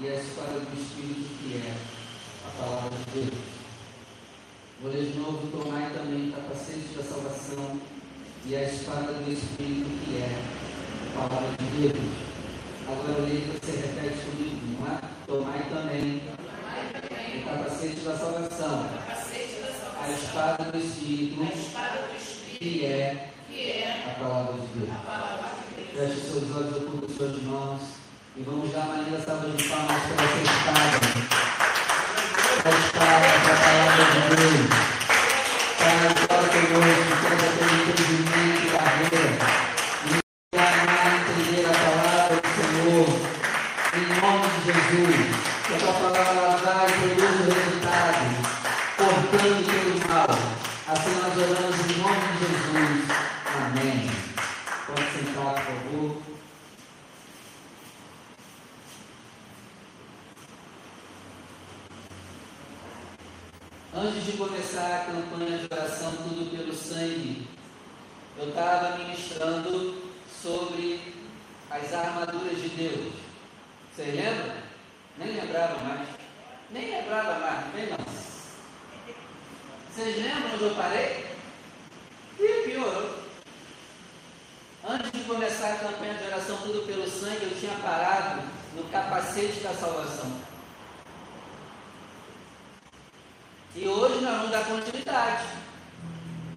e a espada do Espírito, que é a palavra de Deus. Vou ler de novo, tomai também o capacete da salvação e a espada do Espírito, que é a palavra de Deus. Agora leia você repete comigo, não é? Tomai também o capacete da salvação, a espada do Espírito, que é a palavra de Deus. Feche seus olhos, oculta suas mãos e vamos dar uma linda salva de palmas para essa espada. A espada da palavra de Deus. Pai, agora conosco, temos aquele entendimento e carreira. E amar entender a palavra do Senhor. Em nome de Jesus. Que a tua palavra vai e produz o resultado. Cortando pelo mal. Assim nós oramos em nome de Jesus. Amém. Pode sentar, por favor. Antes de começar a campanha de oração Tudo pelo Sangue, eu estava ministrando sobre as armaduras de Deus. Vocês lembram? Nem lembrava mais. Nem lembrava mais, vem não. Vocês lembram onde eu parei? E piorou. Antes de começar a campanha de oração Tudo pelo Sangue, eu tinha parado no capacete da salvação. E hoje nós vamos dar continuidade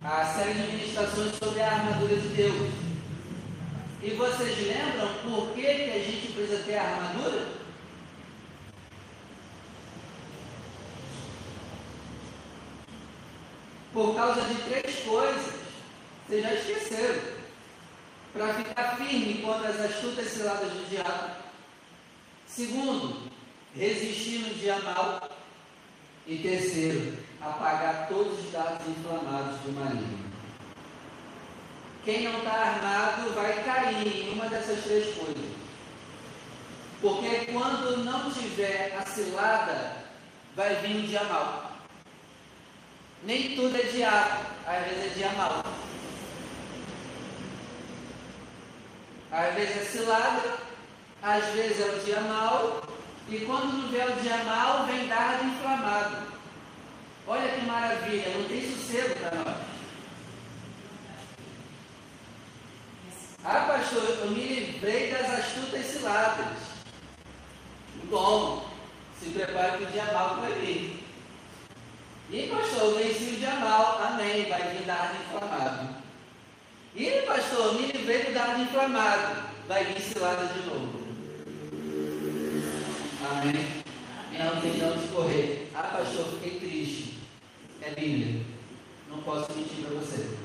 à série de ministrações sobre a armadura de Deus. E vocês lembram por que, que a gente precisa ter a armadura? Por causa de três coisas. Vocês já esqueceram. Para ficar firme contra as astutas ciladas do diabo. Segundo, resistir no dia mal. E terceiro, apagar todos os dados inflamados do maligno. Quem não está armado vai cair em uma dessas três coisas. Porque quando não tiver a cilada, vai vir o dia mal. Nem tudo é diabo, às vezes é dia mal. Às vezes é cilada, às vezes é o dia mal, e quando não vier o dia mal, vem dardo inflamado. Olha que maravilha, não tem sossego para nós. Ah, pastor, eu me livrei das astutas ciladas. Bom, se prepare para o dia mal que vai vir. E pastor, eu venci o dia mal, amém, vai vir dardo inflamado. E pastor, me livrei do dardo inflamado, vai vir cilada de novo. Amém? Não tem onde correr. Ah, pastor, fiquei triste. É Bíblia. Não posso mentir para você.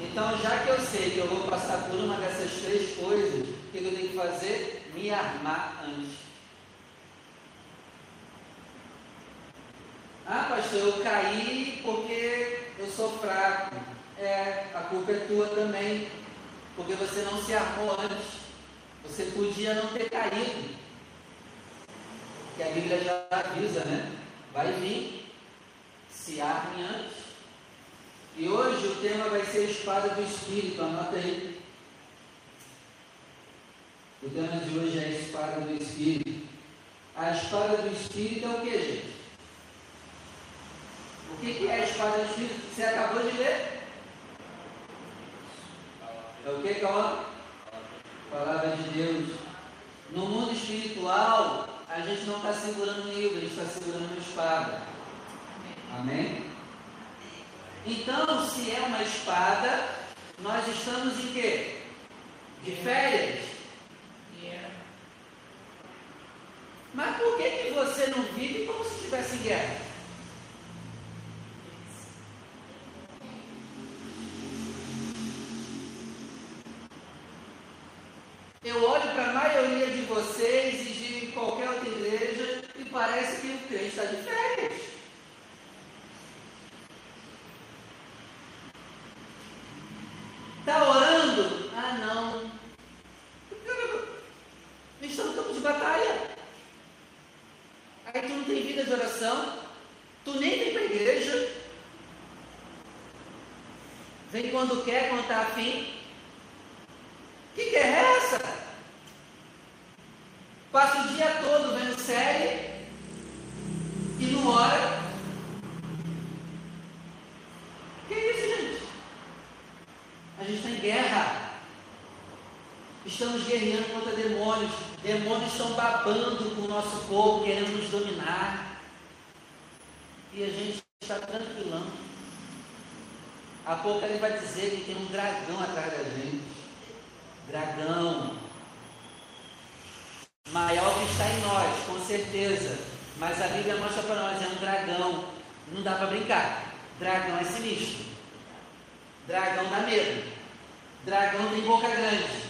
Então, já que eu sei que eu vou passar por uma dessas três coisas, o que eu tenho que fazer? Me armar antes. Ah, pastor, eu caí porque eu sou fraco. É, a culpa é tua também, porque você não se armou antes. Você podia não ter caído. Que a Bíblia já avisa, né? Vai vir. Se arme antes. E hoje o tema vai ser a espada do Espírito. Anota aí. O tema de hoje é a espada do Espírito. A espada do Espírito é o que, gente? O que é a espada do Espírito? Você acabou de ler? É o que, Calma? Palavra de Deus. No mundo espiritual, a gente não está segurando um livro, a gente está segurando uma espada. Amém? Então, se é uma espada, nós estamos em quê? De férias? Mas por que, que você não vive como se estivesse em guerra? Eu olho para a maioria de vocês e de qualquer outra igreja e parece que o crente está de férias. Está orando? Ah, não. Estamos no campo de batalha. Aí tu não tem vida de oração, tu nem vem para a igreja. Vem quando quer, quando está afim. Que guerra é essa? série e não ora. Que isso, gente? A gente está em guerra. Estamos guerreando contra demônios. Demônios estão babando com o nosso povo, querendo nos dominar. E a gente está tranquilão. A pouco ele vai dizer que tem um dragão atrás da gente. Dragão. Maior que está em nós, com certeza. Mas a Bíblia mostra para nós, é um dragão. Não dá para brincar. Dragão é sinistro. Dragão dá medo. Dragão tem boca grande.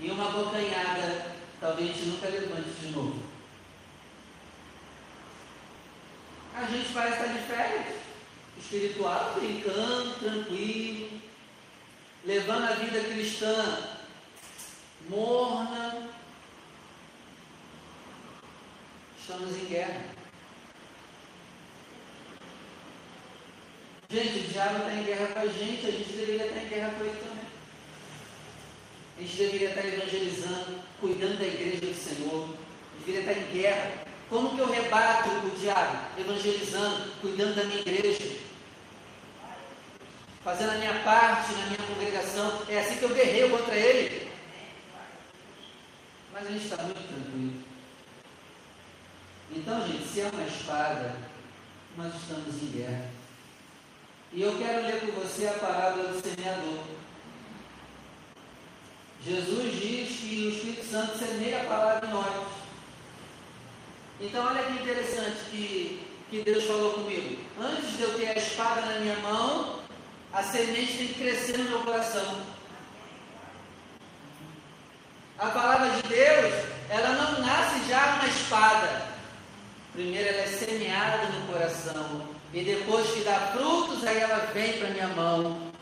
E uma bocanhada, talvez nunca levante de novo. A gente parece estar de férias espiritual, brincando, tranquilo, levando a vida cristã morna. Estamos em guerra. Gente, o diabo está em guerra com a gente, a gente deveria estar em guerra com ele também. A gente deveria estar evangelizando, cuidando da igreja do Senhor. Deveria estar em guerra. Como que eu rebato o diabo? Evangelizando, cuidando da minha igreja fazendo a minha parte na minha congregação. É assim que eu guerreio contra ele. Mas a gente está muito tranquilo. Então, gente, se é uma espada, nós estamos em guerra. E eu quero ler com você a parábola do semeador. Jesus diz que o Espírito Santo semeia a palavra em nós. Então, olha que interessante que, que Deus falou comigo. Antes de eu ter a espada na minha mão, a semente tem que crescer no meu coração. A palavra de Deus, ela não nasce já uma espada. Primeiro ela é semeada no coração. E depois que dá frutos, aí ela vem para minha mão.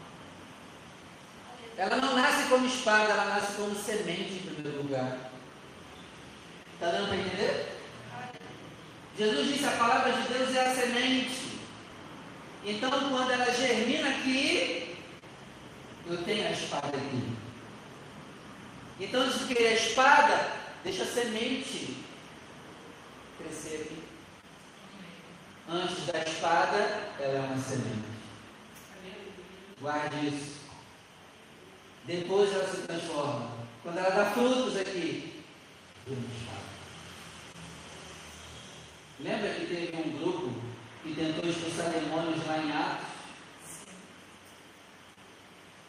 Ela não nasce como espada, ela nasce como semente em primeiro lugar. Está dando para entender? Jesus disse: a palavra de Deus é a semente. Então, quando ela germina aqui, eu tenho a espada aqui. Então, se querer a espada, deixa a semente crescer aqui. Antes da espada, ela é uma semente. Guarde isso. Depois ela se transforma. Quando ela dá frutos aqui, Lembra que teve um grupo que tentou expulsar demônios lá em Atos.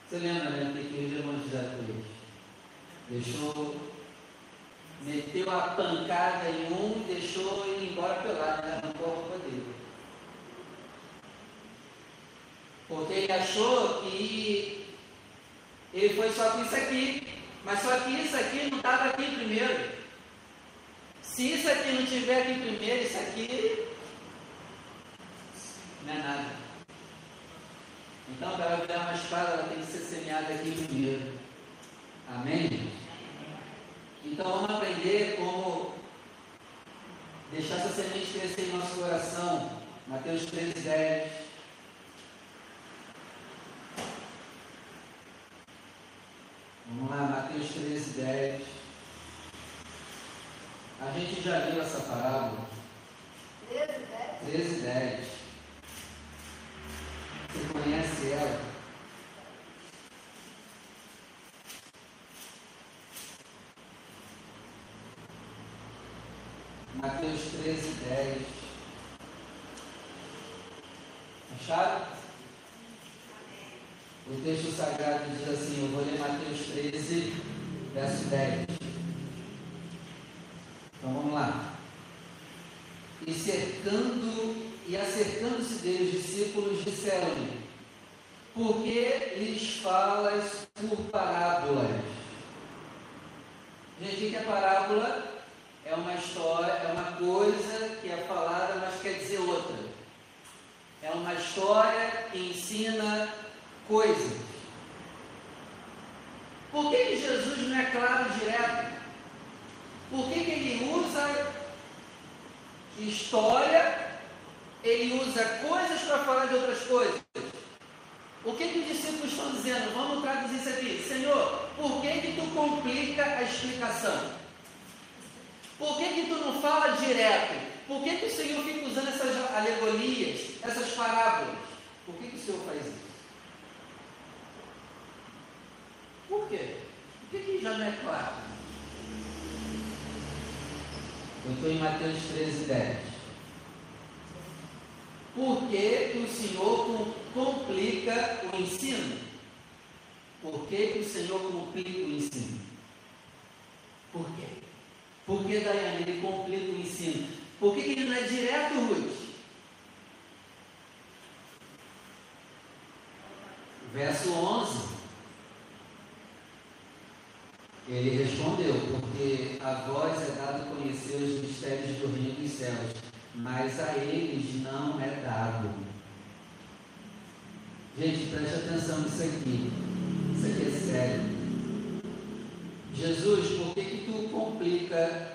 Você lembra, né? O que os demônios fizeram com eles? Deixou, meteu a pancada em um e deixou ele embora pelado, né? arrancou a roupa dele. Porque ele achou que ele foi só com isso aqui, mas só que isso aqui não estava aqui primeiro. Se isso aqui não tiver aqui primeiro, isso aqui não é nada. Então, para virar uma espada, ela tem que ser semeada aqui primeiro. Amém? Então, vamos aprender como deixar essa semente crescer em nosso coração. Mateus 13, 10. Vamos lá, Mateus 13, 10. A gente já viu essa parábola. 13, 10. 13, 10. Você conhece ela? Mateus 13, 10. Acharam? O texto sagrado diz assim, eu vou ler Mateus 13, verso 10. Então vamos lá. E cercando e acercando-se deles, discípulos disseram-lhe: Por que lhes falas por parábolas? Gente, que é parábola? É uma história, é uma coisa que é falada, mas quer dizer outra. É uma história que ensina coisas. Por que, que Jesus não é claro direto? Por que, que ele usa história ele usa coisas para falar de outras coisas. O que, que os discípulos estão dizendo? Vamos traduzir isso aqui. Senhor, por que, que tu complica a explicação? Por que, que tu não fala direto? Por que, que o Senhor fica usando essas alegorias, essas parábolas? Por que, que o Senhor faz isso? Por quê? Por que, que já não é claro? Eu estou em Mateus 13, 10. Por que, que o Senhor complica o ensino? Por que, que o Senhor complica o ensino? Por quê? Por que, Daiane, ele complica o ensino? Por que, que ele não é direto, Ruth? Verso 11. Ele respondeu, porque a vós é dado conhecer os mistérios do reino dos céus, mas a eles não é dado. Gente, preste atenção nisso aqui. Isso aqui é sério. Jesus, por que, que tu complica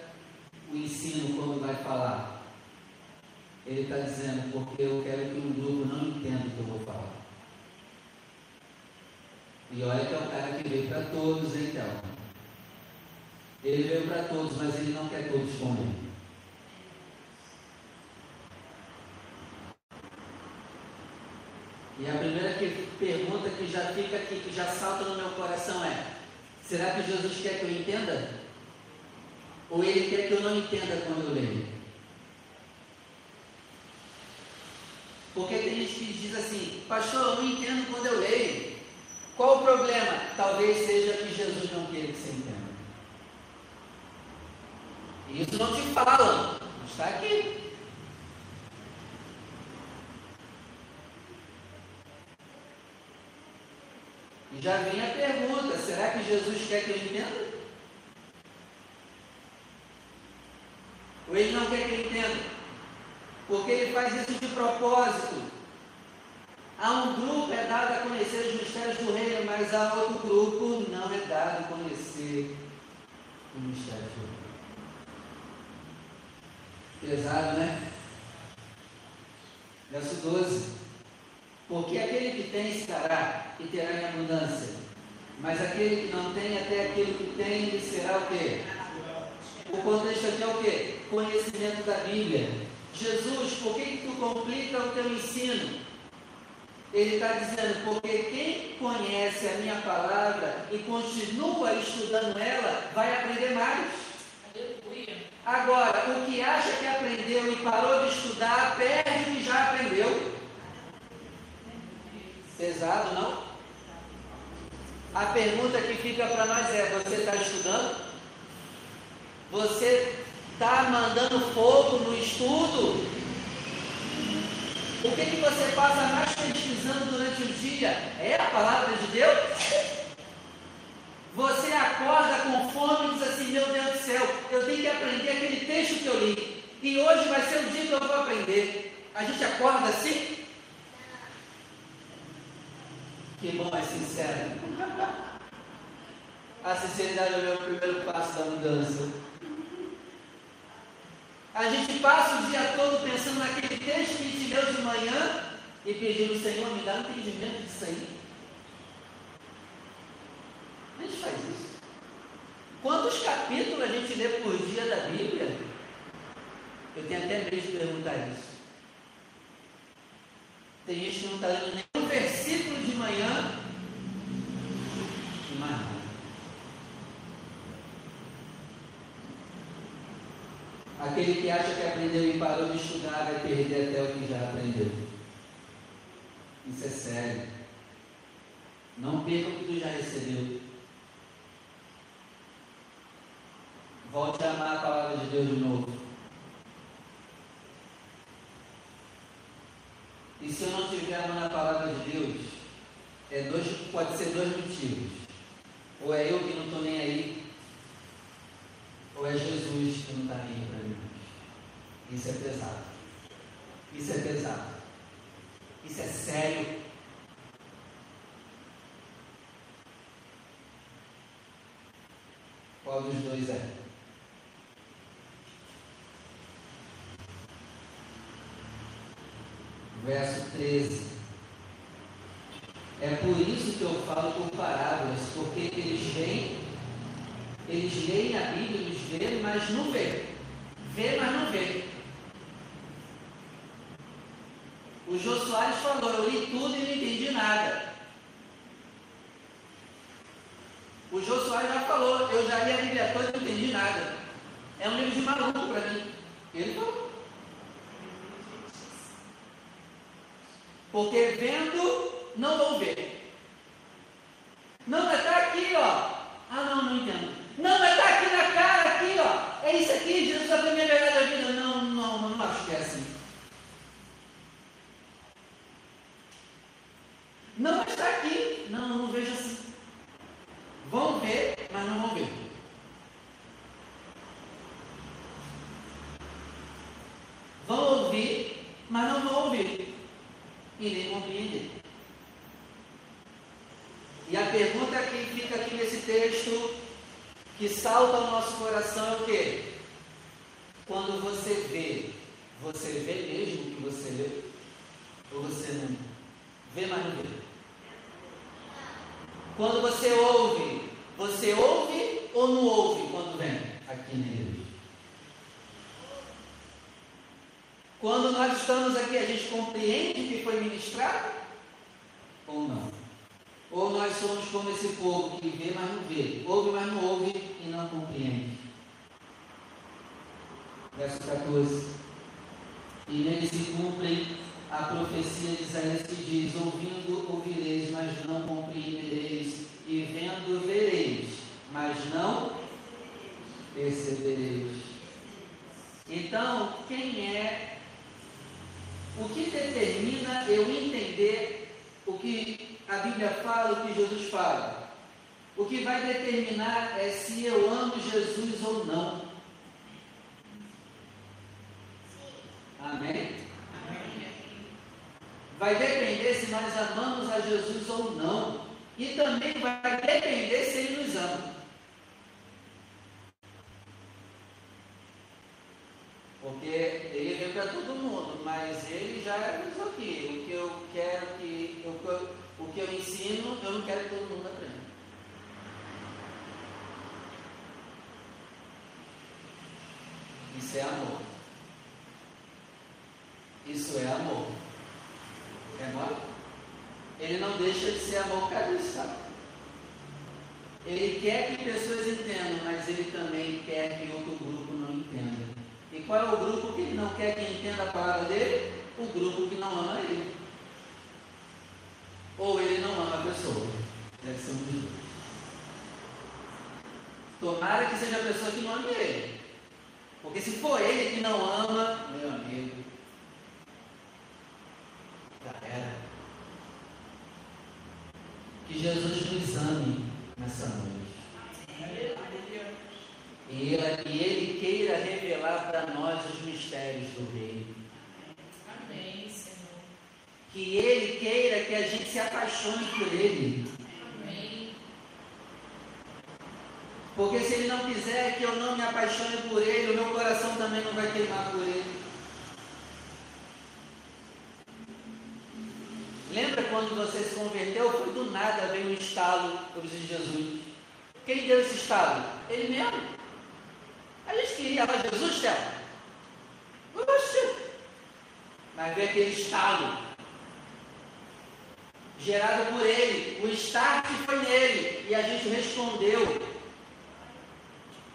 o ensino quando vai falar? Ele está dizendo, porque eu quero que um grupo não entenda o que eu vou falar. E olha que é o cara que veio para todos, então. Ele veio para todos, mas ele não quer todos com ele. E a primeira que, pergunta que já fica aqui, que já salta no meu coração é: será que Jesus quer que eu entenda? Ou ele quer que eu não entenda quando eu leio? Porque tem gente que diz assim, pastor, eu não entendo quando eu leio. Qual o problema? Talvez seja que Jesus não queira que você entenda. Isso não te falam, está aqui. E já vem a pergunta: será que Jesus quer que eu entenda? Ou ele não quer que eu entenda? Porque ele faz isso de propósito. Há um grupo é dado a conhecer os mistérios do reino, mas há outro grupo não é dado a conhecer os mistérios do reino. Pesado, né? Verso 12. Porque aquele que tem estará e terá em abundância. Mas aquele que não tem, até aquilo que tem, lhe será o quê? O contexto aqui é o quê? Conhecimento da Bíblia. Jesus, por que, que tu complica o teu ensino? Ele está dizendo, porque quem conhece a minha palavra e continua estudando ela, vai aprender mais. Agora, o que acha que aprendeu e parou de estudar, perde o que já aprendeu. Pesado, não? A pergunta que fica para nós é: você está estudando? Você está mandando fogo no estudo? O que, que você passa mais pesquisando durante o dia? É a palavra de Deus? Você acorda com fome e diz assim: Meu Deus do céu, eu tenho que aprender aquele texto que eu li. E hoje vai ser o dia que eu vou aprender. A gente acorda assim? Que bom é sincero. A sinceridade é o meu primeiro passo da mudança. A gente passa o dia todo pensando naquele texto que gente leu de manhã e pedindo, Senhor, me dá um entendimento disso aí. A gente faz isso. Quantos capítulos a gente lê por dia da Bíblia? Eu tenho até medo de perguntar isso. Tem gente que não está lendo nenhum versículo de manhã e mais. Aquele que acha que aprendeu e parou de estudar vai perder até o que já aprendeu. Isso é sério. Não perca o que tu já recebeu. Volte a amar a palavra de Deus de novo. E se eu não estiver amando a palavra de Deus, é dois, pode ser dois motivos. Ou é eu que não estou nem aí, ou é Jesus que não está nem aí para mim. Isso é pesado. Isso é pesado. Isso é sério. Qual dos dois é? Verso 13. É por isso que eu falo por parábolas, porque eles vêm Eles leem a Bíblia, eles veem, mas não vê. Vê, mas não vê. O Jô Soares falou, eu li tudo e não entendi nada. O Jô Soares já falou, eu já li a Bíblia toda e não entendi nada. É um livro de maluco para mim. Ele falou. Porque vendo, não vou ver. Não, mas está aqui, ó. Ah, não, não entendo. Não, mas está aqui na cara, aqui, ó. É isso aqui, Jesus, a primeira verdade da vida. Não, não, não, não acho que é assim. Não, mas está aqui. Não, não vejo assim. Vão ver, mas não vão ver. Vão ouvir, mas não vão ouvir. E nem compreender. E a pergunta que fica aqui nesse texto, que salta ao nosso coração é o quê? Quando você vê, você vê mesmo o que você lê? Ou você não vê, mas não vê? Quando você ouve, você ouve ou não ouve quando vem aqui na igreja? Quando nós estamos aqui, a gente compreende o que foi ministrado? Ou não? Ou nós somos como esse povo que vê, mas não vê, ouve, mas não ouve e não compreende? Verso 14. E nele se cumprem a profecia de Isaías que diz: Ouvindo ouvireis, mas não compreendereis, e vendo vereis, mas não percebereis. Então, quem é o que determina eu entender o que a Bíblia fala, o que Jesus fala? O que vai determinar é se eu amo Jesus ou não. Amém? vai depender se nós amamos a Jesus ou não. E também vai depender se Ele nos ama. Porque ele veio para todo mas ele já isso aqui. O que eu quero que. O, o que eu ensino, eu não quero que todo mundo aprenda. Isso é amor. Isso é amor. É mole? Ele não deixa de ser amor cabeça. Ele quer que pessoas entendam, mas ele também quer que outro grupo. E qual é o grupo que ele não quer que entenda a palavra dele? O grupo que não ama ele. Ou ele não ama a pessoa. Deve ser um dois. Tomara que seja a pessoa que não ame ele. Porque se for ele que não ama, meu amigo, era. Que Jesus nos ame nessa noite. E ele, queira revelar para nós os mistérios do reino. Amém, Senhor. Que ele queira que a gente se apaixone por ele. Amém. Porque se ele não quiser que eu não me apaixone por ele, o meu coração também não vai queimar por ele. Lembra quando você se converteu? Foi do nada, veio um estalo, de Jesus. Quem deu esse estalo? Ele mesmo. A gente queria lá Jesus, Théo. Oxe! Mas veio aquele estalo. Gerado por ele. O start foi nele. E a gente respondeu.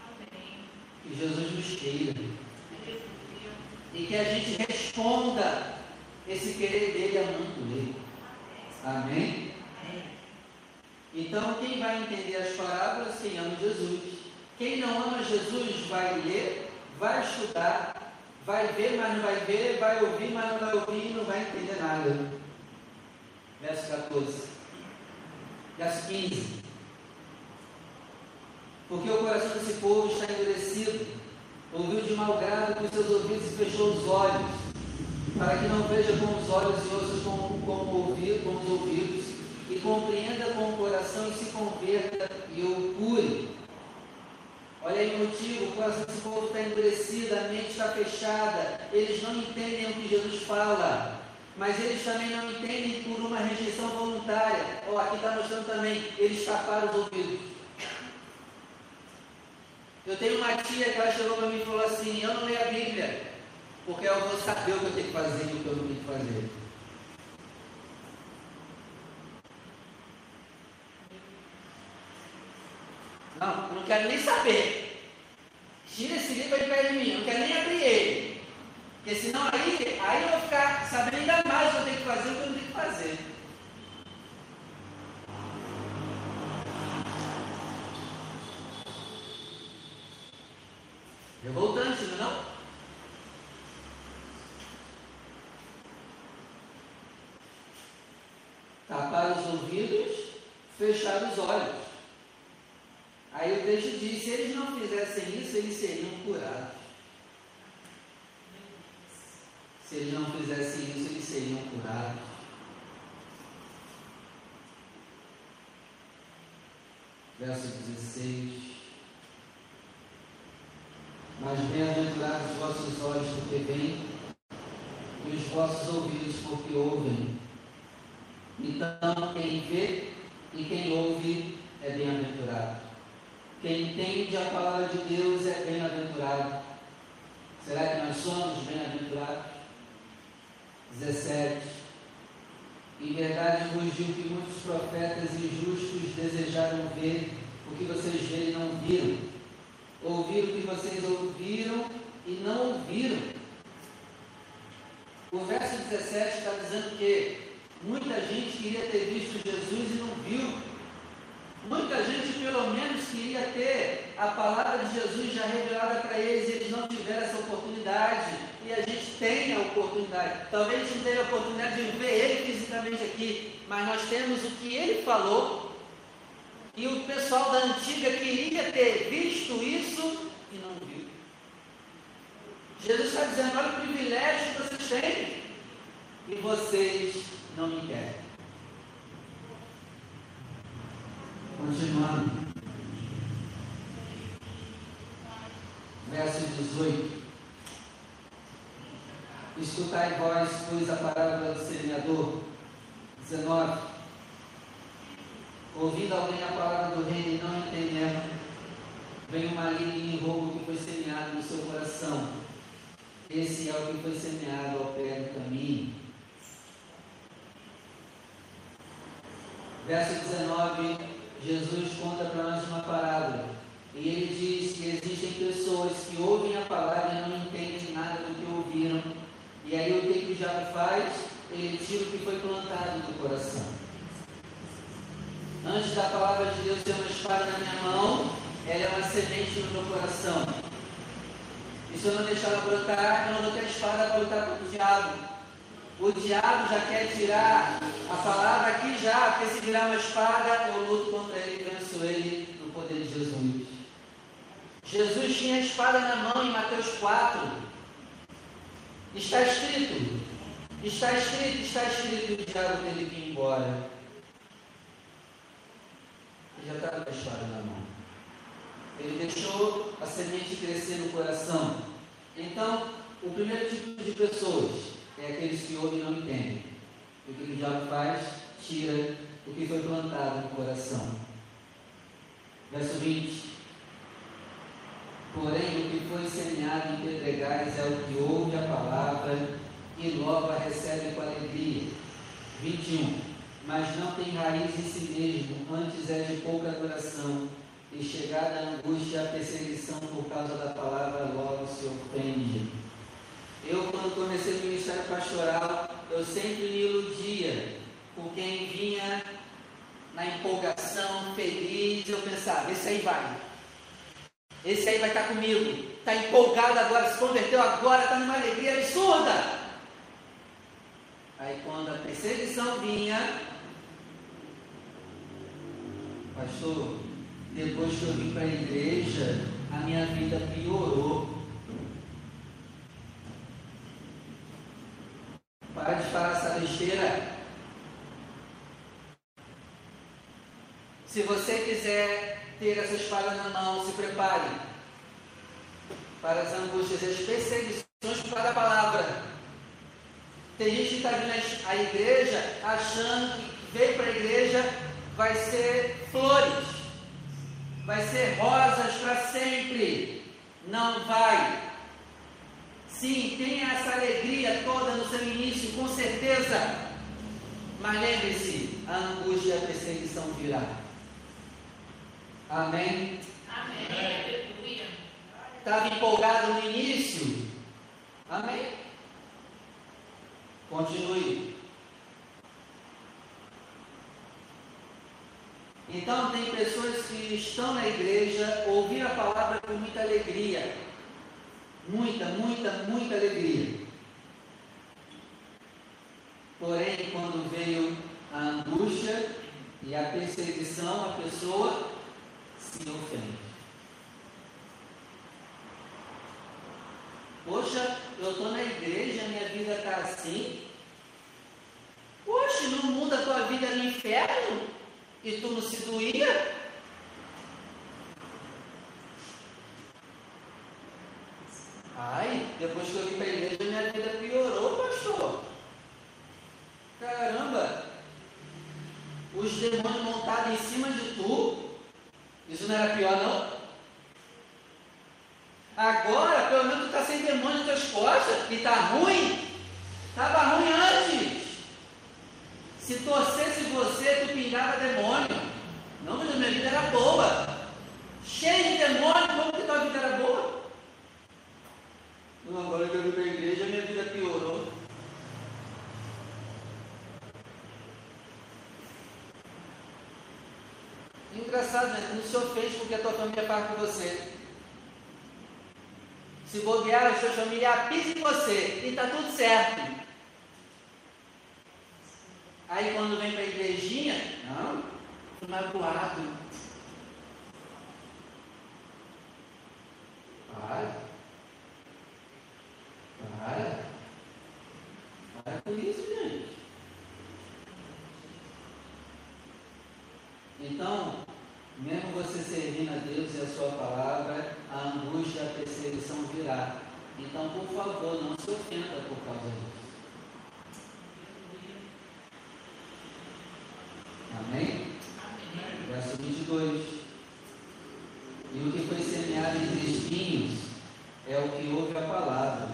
Amém. Que Jesus nos queira. E que a gente responda esse querer dele amando ele. Amém? Então, quem vai entender as parábolas? Quem ama Jesus. Quem não ama Jesus vai ler, vai estudar, vai ver, mas não vai ver, vai ouvir, mas não vai ouvir e não vai entender nada. Verso 14. Verso 15. Porque o coração desse povo está endurecido, ouviu de mau grado com seus ouvidos e fechou os olhos para que não veja com os olhos e ouça com, com, ouvido, com os ouvidos, e compreenda com o coração e se converta e o cure. Olha aí o motivo, o coração desse povo está endurecido, a mente está fechada, eles não entendem o que Jesus fala, mas eles também não entendem por uma rejeição voluntária. Ó, aqui está mostrando também, eles taparam os ouvidos. Eu tenho uma tia que ela chegou para mim e falou assim: Eu não leio a Bíblia, porque eu vou saber o que eu tenho que fazer e o que eu não tenho que fazer. Não, não quero nem saber. Tira esse livro aí perto de mim, não quero nem abrir ele. Porque senão aí, aí eu vou ficar sabendo ainda mais o que eu tenho que fazer o que eu não tenho que fazer. Revoltante, não é não? Tapar os ouvidos, fechar os olhos. Aí o texto diz: se eles não fizessem isso, eles seriam curados. Se eles não fizessem isso, eles seriam curados. Verso 16. Mas bem-aventurados os vossos olhos porque veem, e os vossos ouvidos porque ouvem. Então, quem vê e quem ouve é bem-aventurado. Quem entende a palavra de Deus é bem-aventurado. Será que nós somos bem-aventurados? 17. Em verdade vos digo que muitos profetas e justos desejaram ver o que vocês veem e não viram ouvir o que vocês ouviram e não ouviram. O verso 17 está dizendo que muita gente queria ter visto Jesus e não viu. Muita gente, pelo menos, queria ter a palavra de Jesus já revelada para eles e eles não tiveram essa oportunidade. E a gente tem a oportunidade. Talvez a gente não teve a oportunidade de ver ele fisicamente aqui, mas nós temos o que ele falou e o pessoal da antiga queria ter visto isso e não viu. Jesus está dizendo: olha o privilégio que vocês têm e vocês não me querem. Continuando. Verso 18. Escutai vós, pois, a parábola do semeador. 19 ouvindo alguém a palavra do reino e não entendendo, vem o maligno e roubo que foi semeado no seu coração. Esse é o que foi semeado ao pé do caminho. Verso 19, Jesus conta para nós uma parábola. E ele diz que existem pessoas que ouvem a palavra e não entendem nada do que ouviram. E aí o que, que diabo faz? Ele tira o que foi plantado no coração. Antes da palavra de Deus ter uma espada na minha mão, ela é uma semente no meu coração. E se eu não deixar ela brotar, eu não vou ter espada para lutar contra o diabo. O diabo já quer tirar a palavra aqui já, porque se virar uma espada, eu luto contra ele venço ele no poder de Jesus. Jesus tinha a espada na mão em Mateus 4. Está escrito, está escrito, está escrito, o diabo teve que ir embora já estava com a espada na mão. Ele deixou a semente crescer no coração. Então, o primeiro tipo de pessoas é aqueles que ouvem e não entendem. O que o diabo faz? Tira o que foi plantado no coração. Verso 20. Porém, o que foi semeado em pedregais é o que ouve a palavra e logo a recebe com alegria. 21 mas não tem raiz em si mesmo, antes é de pouca duração, e chegada a angústia a perseguição por causa da palavra, logo se ofende. Eu, quando comecei o ministério pastoral, eu sempre me iludia com quem vinha na empolgação, feliz, eu pensava, esse aí vai. Esse aí vai estar comigo. Está empolgado agora, se converteu agora, está numa alegria absurda. Aí quando a perseguição vinha, Pastor, depois que eu vim para a igreja, a minha vida piorou. Para de falar essa besteira. Se você quiser ter essa espada na mão, se prepare para as angústias e as perseguições para a palavra. Tem gente que está vindo à igreja achando que veio para a igreja vai ser flores, vai ser rosas para sempre. Não vai. Sim, tenha essa alegria toda no seu início, com certeza. Mas lembre-se, a angústia e a perseguição virá. Amém? Amém. Estava empolgado no início? Amém? Continue. Então, tem pessoas que estão na igreja, ouviram a palavra com muita alegria. Muita, muita, muita alegria. Porém, quando veio a angústia e a perseguição, a pessoa se ofende. Poxa, eu estou na igreja, minha vida está assim. Poxa, não muda a tua vida no inferno? E tu não se doía? Ai, depois que eu vim para a igreja, minha vida piorou, pastor. Caramba! Os demônios montados em cima de tu. Isso não era pior, não? Agora, pelo menos tu está sem demônio nas tuas costas e está ruim. Estava ruim antes. Se torcesse você, tu pingava demônio. Não, mas a minha vida era boa. Cheio de demônio, como que tua vida era boa? Não, agora que eu vim para a igreja, minha vida piorou. Engraçado, né? Não se ofende porque a tua família faz com você. Se bobear, os seus familiares pisam em você e está tudo certo. Aí quando vem para a igrejinha, não, estou magoado. Para. Para. Para com isso, gente. Então, mesmo você servindo a Deus e a sua palavra, a angústia e a perseguição virá. Então, por favor, não se ofenda por causa disso. Amém? Verso 22. E o que foi semeado entre espinhos é o que ouve a palavra,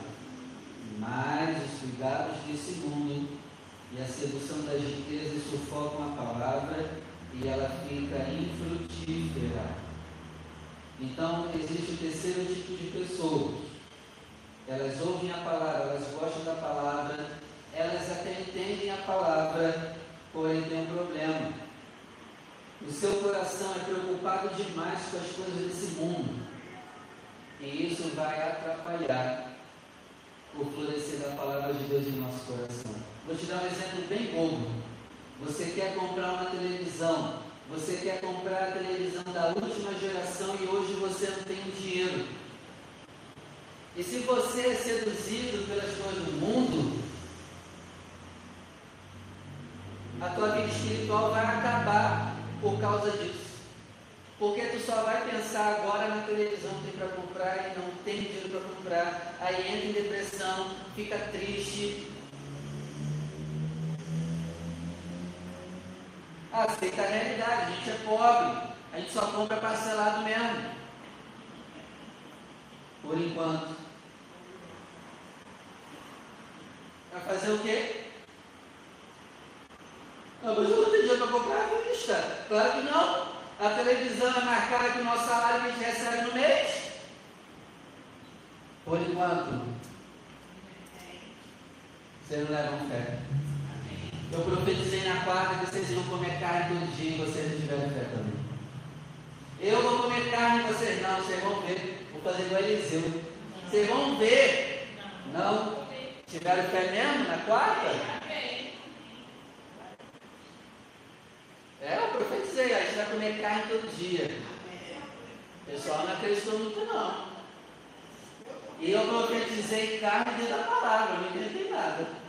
mas os cuidados desse mundo e a sedução das riquezas sufocam a palavra e ela fica infrutífera. Então, existe o terceiro tipo de pessoas. Elas ouvem a palavra, elas gostam da palavra, elas até entendem a palavra, porém tem um problema. O seu coração é preocupado demais com as coisas desse mundo. E isso vai atrapalhar o florescer da palavra de Deus em nosso coração. Vou te dar um exemplo bem bobo. Você quer comprar uma televisão, você quer comprar a televisão da última geração e hoje você não tem dinheiro. E se você é seduzido pelas coisas do mundo, a tua vida espiritual vai acabar por causa disso. Porque tu só vai pensar agora na televisão que tem para comprar e não tem dinheiro para comprar. Aí entra em depressão, fica triste, aceita a realidade, a gente é pobre, a gente só compra parcelado mesmo. Por enquanto. Vai fazer o quê? Não, mas eu não tenho dinheiro para comprar a vista. Claro que não. A televisão é cara que o nosso salário que a gente recebe no mês. Por enquanto. Vocês não levam fé. Eu profetizei na quarta que vocês iam comer carne todo dia e vocês não tiveram fé também. Eu vou comer carne e vocês não, vocês vão ver. Vou fazer igual Eliseu. Vocês vão ver. Não? Tiveram fé mesmo na quarta? É, eu profetizei, a gente vai comer carne todo dia. O pessoal não acreditou muito não. E eu profetizei carne dentro da palavra, não entendi nada.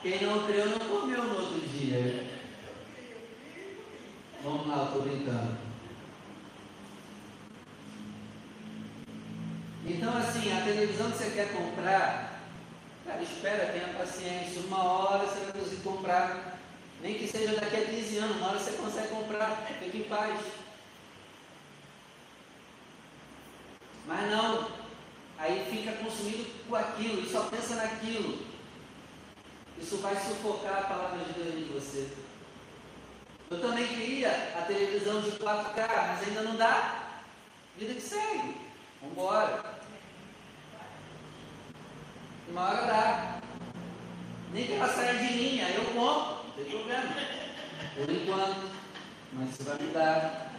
Quem não creu não comeu no outro dia. Vamos lá, estou brincando. Então, assim, a televisão que você quer comprar, cara, espera, tenha paciência. Uma hora você vai conseguir comprar. Nem que seja daqui a 15 anos, na hora você consegue comprar, fica em paz. Mas não, aí fica consumido com aquilo e só pensa naquilo. Isso vai sufocar a palavra de Deus em você. Eu também queria a televisão de 4K, mas ainda não dá. Vida que segue. Vamos embora. Uma hora dá. Nem que ela saia de linha, eu compro, não tem problema. Por enquanto. Mas isso vai mudar.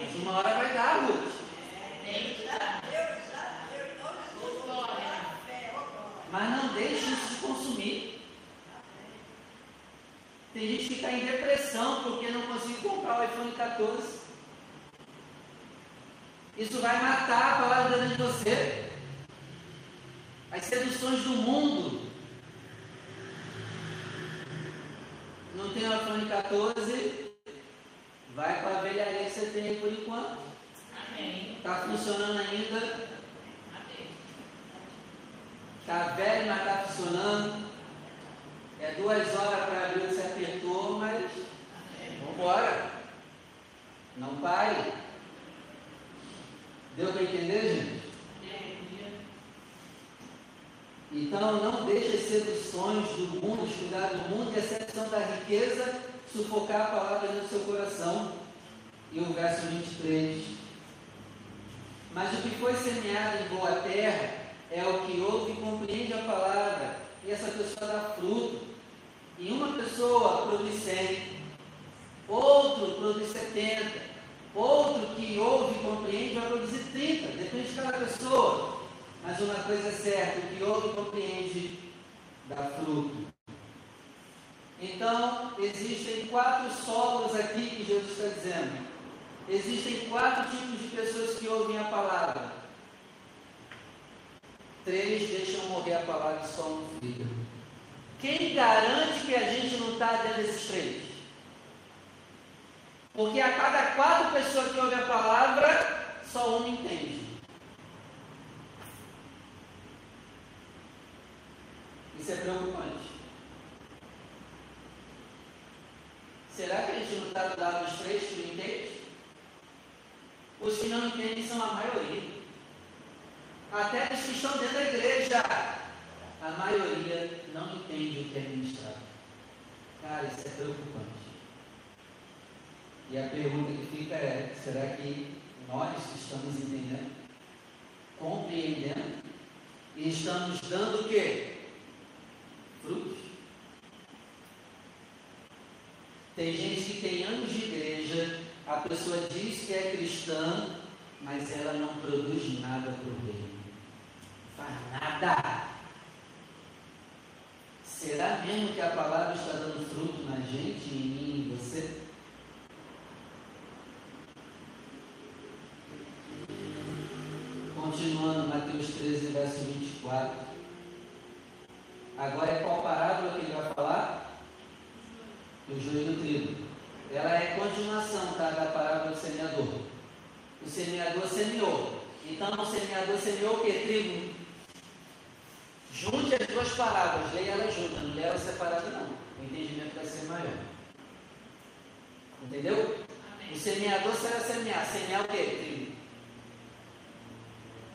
Mas uma hora vai dar, Ruth. Mas não deixe isso se consumir. Tem gente que está em depressão porque não conseguiu comprar o iPhone 14. Isso vai matar a palavra dentro de você. As seduções do mundo. Não tem o iPhone 14, vai para a velharia que você tem aí por enquanto. Está funcionando ainda. Está velho, mas está funcionando. É duas horas para abrir, você apertou, mas vamos embora. Não pare. Deu para entender, gente? Então não deixe as seduções do mundo, os cuidados do mundo e a sedução da riqueza sufocar a palavra no seu coração. E o verso 23. Mas o que foi semeado em boa terra é o que ouve e compreende a palavra, e essa pessoa dá fruto. E uma pessoa produz 100, outro produz 70, outro que ouve e compreende vai produzir 30, depende de cada pessoa. Mas uma coisa é certa, o que ouve e compreende dá fruto. Então, existem quatro solos aqui que Jesus está dizendo. Existem quatro tipos de pessoas que ouvem a palavra. Três deixam morrer a palavra e só um fica. Quem garante que a gente não está dentro desses três? Porque a cada quatro pessoas que ouvem a palavra, só uma entende. Isso é preocupante. Será que a gente não está do lado dos três que não entendem? Os que não entendem são a maioria. Até os que estão dentro da igreja, a maioria não entende o que é ministrado. Cara, isso é preocupante. E a pergunta que fica é: será que nós estamos entendendo, compreendendo e estamos dando o quê? Frutos. Tem gente que tem anos de igreja, a pessoa diz que é cristã, mas ela não produz nada para o Faz nada. Será mesmo que a palavra está dando fruto na gente, em mim, em você? Continuando, Mateus 13, verso 24. Agora é qual parábola que ele vai falar? Do joio do trigo. Ela é continuação tá, da parábola do semeador. O semeador semeou. Então o semeador semeou o que? Trigo. Junte as duas palavras, leia elas juntas, não leia elas separadas não. O entendimento vai ser maior. Entendeu? Amém. O semeador será semear. Semear o que? Trigo.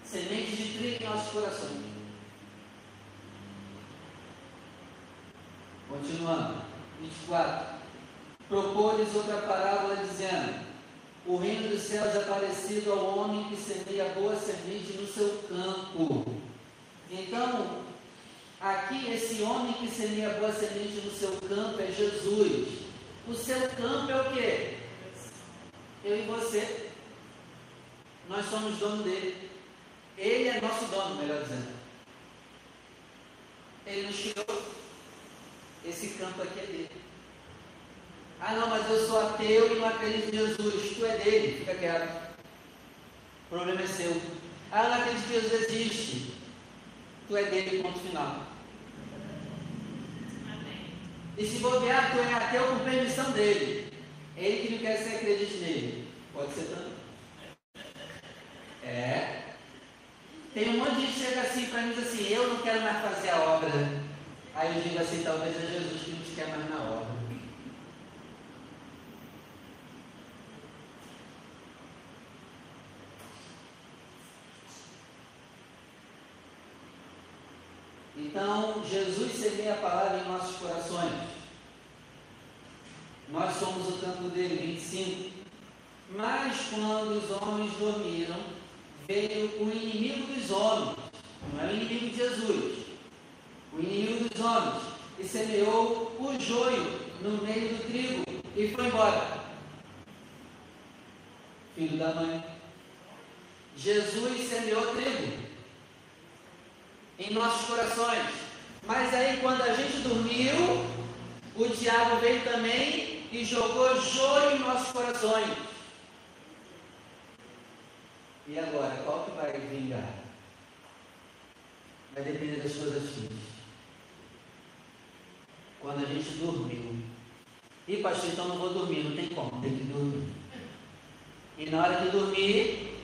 Semente de trigo em nossos corações. Continuando. 24. Propôs outra parábola dizendo: O reino dos céus é parecido ao homem que semeia boa semente no seu campo. Então, aqui esse homem que semeia boa semente no seu campo é Jesus. O seu campo é o que? Eu e você. Nós somos dono dele. Ele é nosso dono, melhor dizendo. Ele nos tirou. Esse campo aqui é dele. Ah, não, mas eu sou ateu e não acredito em Jesus. Tu é dele, fica quieto. O problema é seu. Ah, não acredito que Jesus existe. Tu é dele, ponto final. E se bobear, tu é ateu com permissão dele. É ele que não quer que você acredite nele. Pode ser também. É. Tem um monte de gente que chega assim para mim e diz assim, eu não quero mais fazer a obra. Aí eu digo assim, talvez é Jesus que não te quer mais na obra. Então, Jesus semeia a palavra em nossos corações. Nós somos o campo dele, 25. Mas quando os homens dormiram, veio o inimigo dos homens, não é o inimigo de Jesus, o inimigo dos homens, e semeou o joio no meio do trigo e foi embora. Filho da mãe. Jesus semeou trigo em nossos corações. Mas aí, quando a gente dormiu, o diabo veio também e jogou joio em nossos corações. E agora, qual que vai vingar? Vai depender das suas atitudes. Quando a gente dormiu. E pastor, então não vou dormir, não tem como, tem que dormir. E na hora de dormir,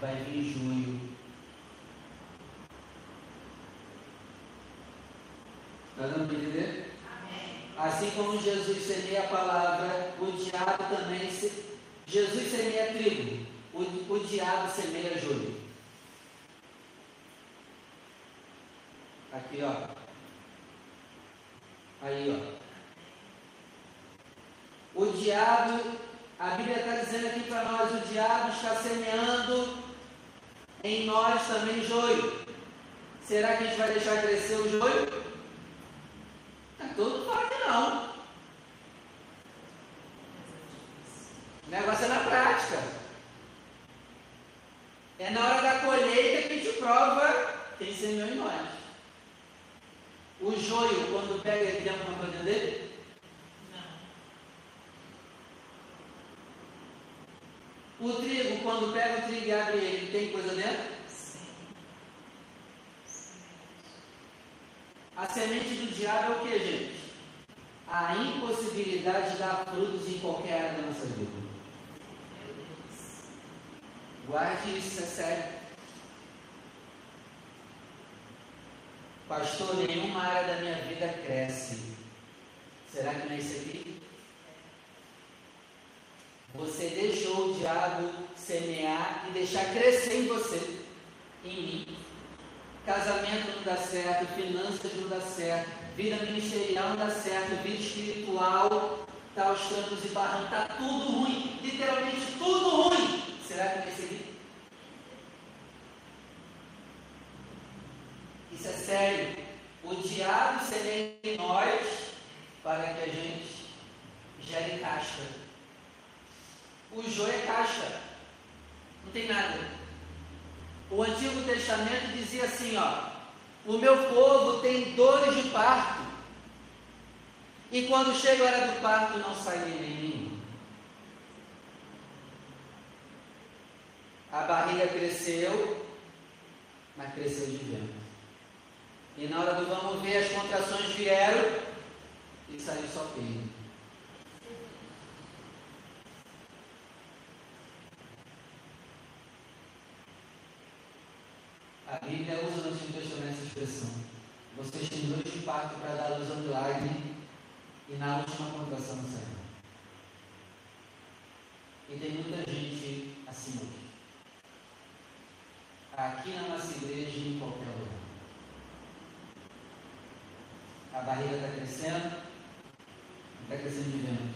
vai vir junho Está dando para entender? Assim como Jesus semeia a palavra, o diabo também se. Jesus semeia trigo, o, o diabo semeia joio. Aqui, ó. Aí, ó. O diabo, a Bíblia está dizendo aqui para nós: o diabo está semeando em nós também joio. Será que a gente vai deixar crescer o joio? Todo fala que não. O negócio é na prática. É na hora da colheita que a gente prova quem semeou em nós. O joio, quando pega aqui dentro uma coisa dele, O trigo, quando pega o trigo e abre ele, tem coisa dentro? A semente do diabo é o que, gente? A impossibilidade de dar frutos em qualquer área da nossa vida. Guarde isso, é sério. Pastor, nenhuma área da minha vida cresce. Será que não é isso aqui? Você deixou o diabo semear e deixar crescer em você, em mim. Casamento não dá certo, finanças não dá certo, vida ministerial não dá certo, vida espiritual está aos trancos e barrancos, está tudo ruim, literalmente tudo ruim. Será que vai seguir? Isso é sério. O diabo semeia em nós para que a gente gere casca. O joio é casca. Não tem nada. O Antigo Testamento dizia assim, ó, o meu povo tem dores de parto. E quando chega a hora do parto, não sai nenhum. A barriga cresceu, mas cresceu de dentro. E na hora do vamos ver, as contrações vieram e saiu só peito. A Bíblia usa no Antigo Testamento essa expressão. Vocês têm dois de parto para dar luz ao milagre e na última contração sai. E tem muita gente assim hoje. Aqui na nossa igreja e em qualquer lugar. A barriga está crescendo, está crescendo de vento.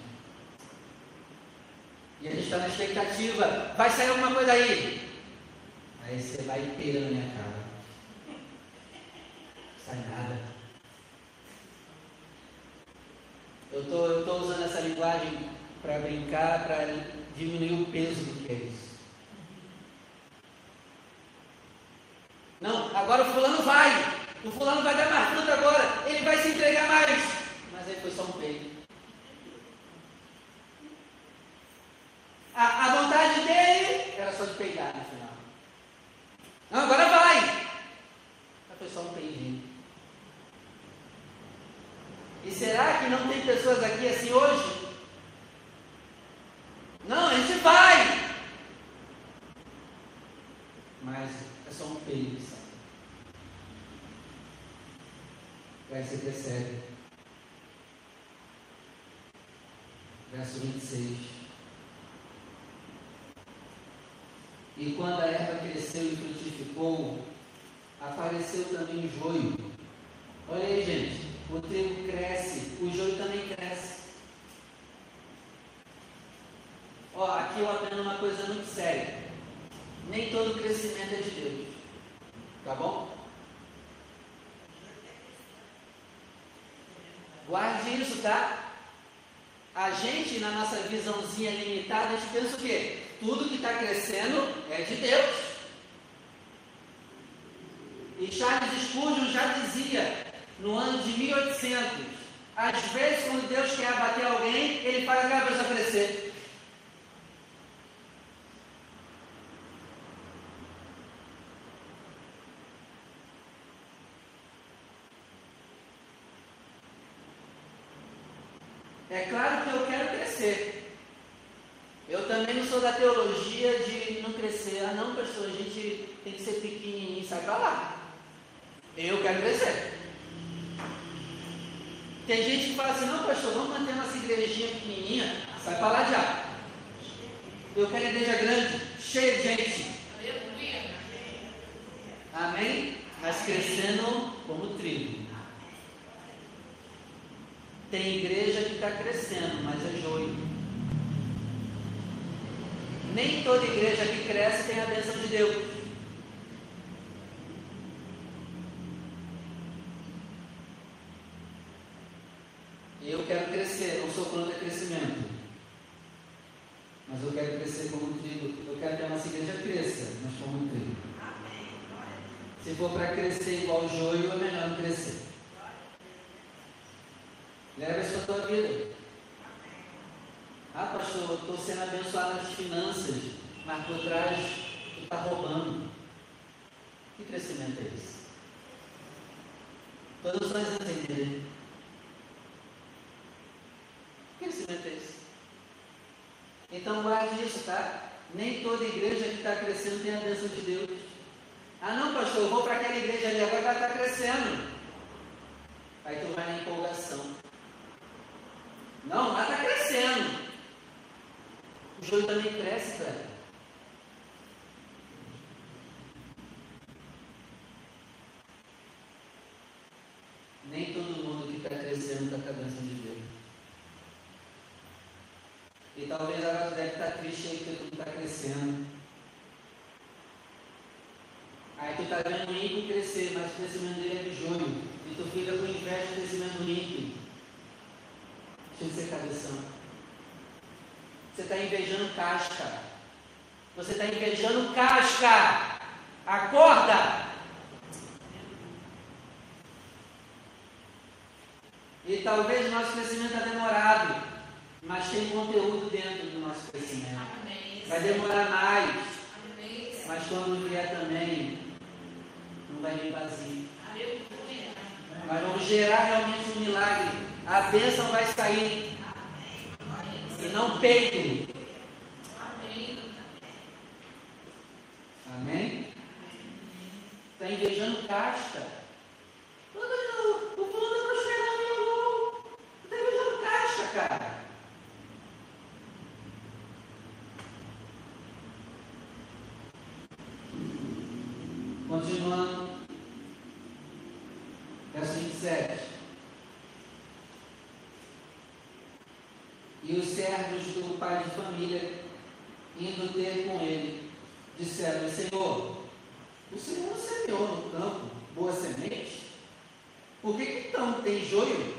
E a gente está na expectativa, vai sair alguma coisa aí. Aí você vai inteira na minha cara. Sai nada. Eu tô, estou tô usando essa linguagem para brincar, para diminuir o peso do que é isso. Não, agora o fulano vai. O fulano vai dar mais fruta agora. Ele vai se entregar mais. Mas aí foi só um peito. A, a vontade dele era só de no final. Não, agora vai. Mas foi só um peidinho. E será que não tem pessoas aqui assim hoje? Não, a gente vai. Mas é só um peido, sabe? Aí você percebe. Verso 26. E quando a erva cresceu e frutificou, apareceu também o joio. Olha aí, gente. O trigo cresce, o joio também cresce. Ó, aqui eu aprendo uma coisa muito séria. Nem todo crescimento é de Deus. Tá bom? Guarde isso, tá? A gente, na nossa visãozinha limitada, a gente pensa o quê? Tudo que está crescendo é de Deus. E Charles Spurgeon já dizia, no ano de 1800, às vezes quando Deus quer abater alguém, ele faz aquela pessoa crescer. É claro que eu quero crescer. Eu também não sou da teologia de não crescer. Ah, não, pastor, a gente tem que ser pequenininho, sai para lá. Eu quero crescer. Tem gente que fala assim: não, pastor, vamos manter nossa igrejinha pequenininha, sai para lá já. Eu quero igreja grande, cheia de gente. Amém? Mas crescendo como trigo. Tem igreja que está crescendo, mas é joio. Nem toda igreja que cresce tem a bênção de Deus. Eu quero crescer, não sou contra crescimento. Mas eu quero crescer como trigo. Eu quero que a nossa igreja cresça, mas como trigo. Se for para crescer igual o joio, é melhor não crescer. Leva isso a tua vida. Pastor, estou sendo abençoado nas finanças, mas por trás tu está roubando. Que crescimento é esse? Todos nós entender. Que crescimento é esse? Então guarde isso, tá? Nem toda igreja que está crescendo tem a bênção de Deus. Ah não, pastor, eu vou para aquela igreja ali, agora vai estar tá crescendo. Aí tu vai na empolgação. Não, lá está crescendo. Joio também cresce, velho. Nem todo mundo que está crescendo está com a bênção de Deus. E talvez agora deve estar tá triste aí porque tudo está crescendo. Aí tu está vendo o ímpio crescer, mas o crescimento dele é de joio. E tu fica com inveja do crescimento ímpio. Deixa de ser cabeção. Você está invejando casca. Você está invejando casca. Acorda! E talvez o nosso crescimento está demorado, mas tem conteúdo dentro do nosso crescimento. Vai demorar mais, mas quando vier também, não vai vir vazio. Mas vamos gerar realmente um milagre a bênção vai sair. E não peito. Amém? Está invejando casca. O fulano é prosperando em algum. Está invejando casca, cara. Continuando. Verso 27. E os servos do pai de família, indo ter com ele, disseram: Senhor, o Senhor semeou no campo boa semente? Por que, então tem joio?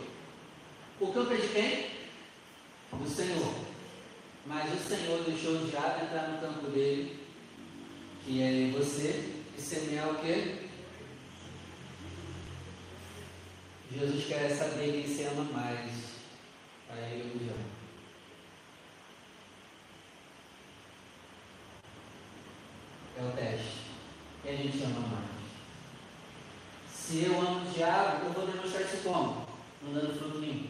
O campo é de quem? Do Senhor. Mas o Senhor deixou o diabo entrar no campo dele, que é você, e semear o quê? Jesus quer saber quem se ama mais, a ele ou o. É o teste. Quem a gente ama mais? Se eu amo o diabo, eu vou demonstrar isso como? Não dando fruto nenhum.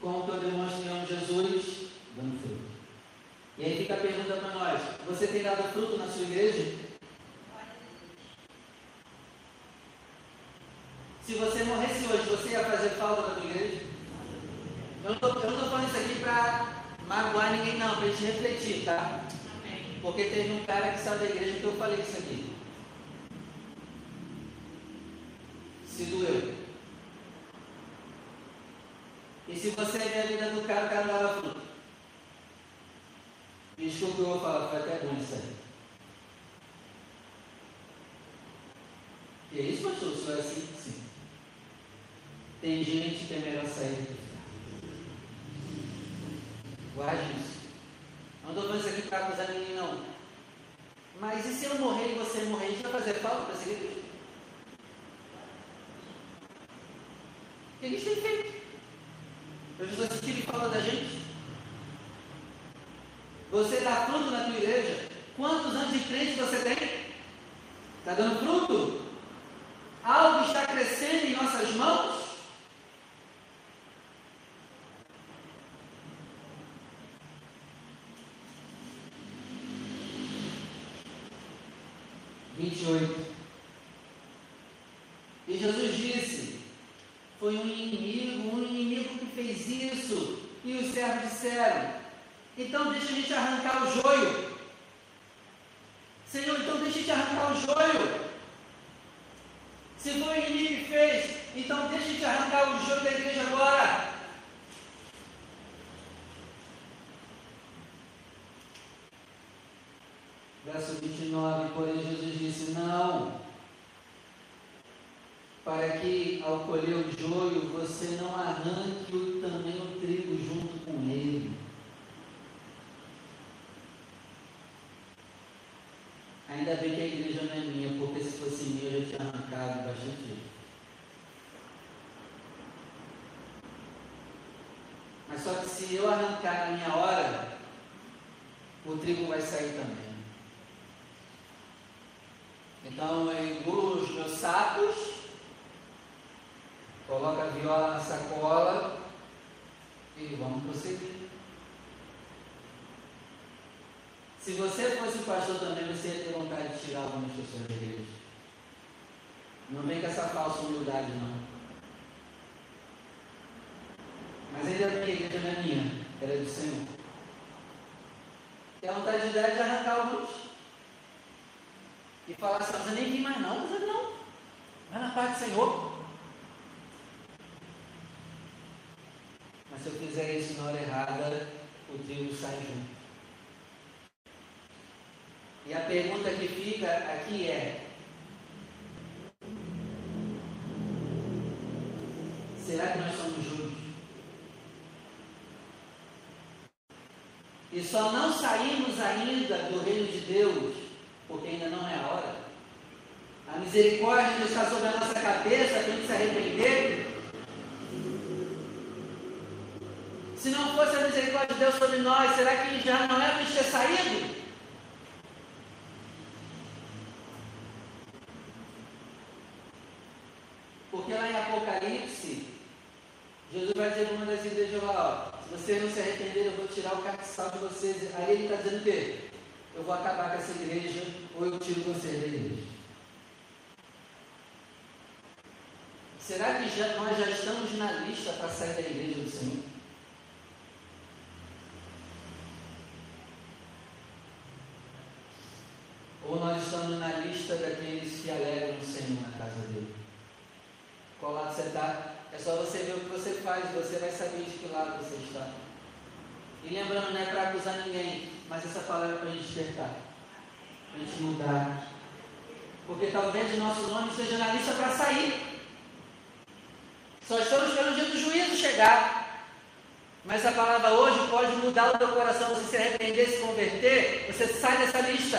Como que eu demonstro que amo Jesus? Dando fruto. E aí fica a pergunta para nós: você tem dado fruto na sua igreja? Se você morresse hoje, você ia fazer falta na tua igreja? Eu não estou falando isso aqui para magoar ninguém, não, para a tá? Porque teve um cara que saiu da igreja que eu falei isso aqui. Se doeu. E se você ver a vida do cara, o cara não dava fruto. Desculpa eu vou falar, foi até bom isso aí. Que isso, pastor? O senhor é assim? Sim. Tem gente que é melhor sair do que Guarde isso. Isso para acusar ninguém, não. Mas e se eu morrer e você morrer? A gente vai fazer falta para seguir Cristo? O que a gente tem feito? Eu estou assistindo e falando da gente. Você dá fruto na tua igreja? Quantos anos de crente você tem? Está dando fruto? Algo está crescendo em nossas mãos? Vinte e oito. E Jesus disse: Foi um inimigo, um inimigo que fez isso. E os servos disseram: Então deixa a gente arrancar o joio. Senhor, então deixa a gente arrancar o joio. Se foi o inimigo que fez, então deixa de arrancar o jogo da igreja agora. Verso 29, porém Jesus disse, não, para que ao colher o joio você não arranque o, também o trigo junto com ele. Ainda bem que a igreja não é minha, porque se fosse minha eu já tinha arrancado bastante. Mas só que se eu arrancar na minha hora, o trigo vai sair também. Então eu engulo os meus sacos, coloco a viola na sacola e vamos prosseguir. Se você fosse pastor também, você ia ter vontade de tirar algumas pessoas da igreja. Não vem com essa falsa humildade, não. Mas ainda bem que a igreja não é minha, ela é do Senhor. Tem a vontade de arrancar alguns. E falar assim, eu nem vim mais não, mas não. Vai na paz do Senhor. Se eu fizer isso na hora errada, o trigo sai junto. E a pergunta que fica aqui é: será que nós somos justos? E só não saímos ainda do reino de Deus, porque ainda não é a hora. A misericórdia está sobre a nossa cabeça, tem que se arrepender. Se não fosse a misericórdia de Deus sobre nós, será que já não é para ter saído? Porque lá em Apocalipse, Jesus vai dizer para uma das igrejas lá, ó, se vocês não se arrependerem, eu vou tirar o castiçal de vocês. Aí ele está dizendo o quê? Eu vou acabar com essa igreja ou eu tiro vocês da igreja. Será que já, nós já estamos na lista para sair da igreja do Senhor? Ou nós estamos na lista daqueles que alegram o Senhor na casa dele? qual lado você está. É só você ver o que você faz, você vai saber de que lado você está. E lembrando, não é para acusar ninguém, mas essa palavra é para a gente despertar, para a gente mudar. Porque talvez o nosso nome seja na lista para sair. Só estamos esperando o dia do juízo chegar. Mas a palavra hoje pode mudar o teu coração, você se arrepender, se converter, você sai dessa lista.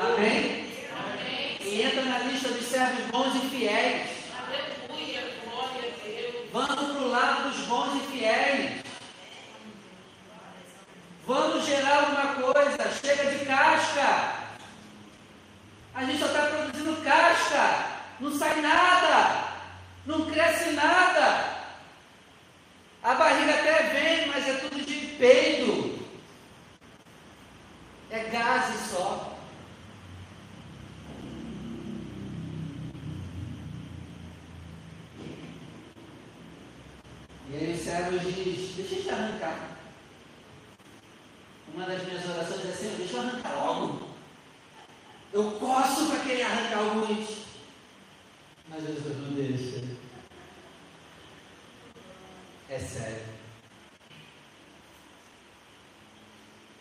Amém? Amém? e entra na lista dos servos bons e fiéis. Aleluia, glória a Deus. Vamos para o lado dos bons e fiéis. Vamos gerar alguma coisa. Chega de casca. A gente só está produzindo casca. Não sai nada. Não cresce nada. A barriga até vem, mas é tudo de peido. É gases só. Deus diz: Deixa eu te arrancar. Uma das minhas orações é assim: Deixa eu arrancar logo. Eu posso para querer arrancar alguns. Mas Jesus não deixa. É sério.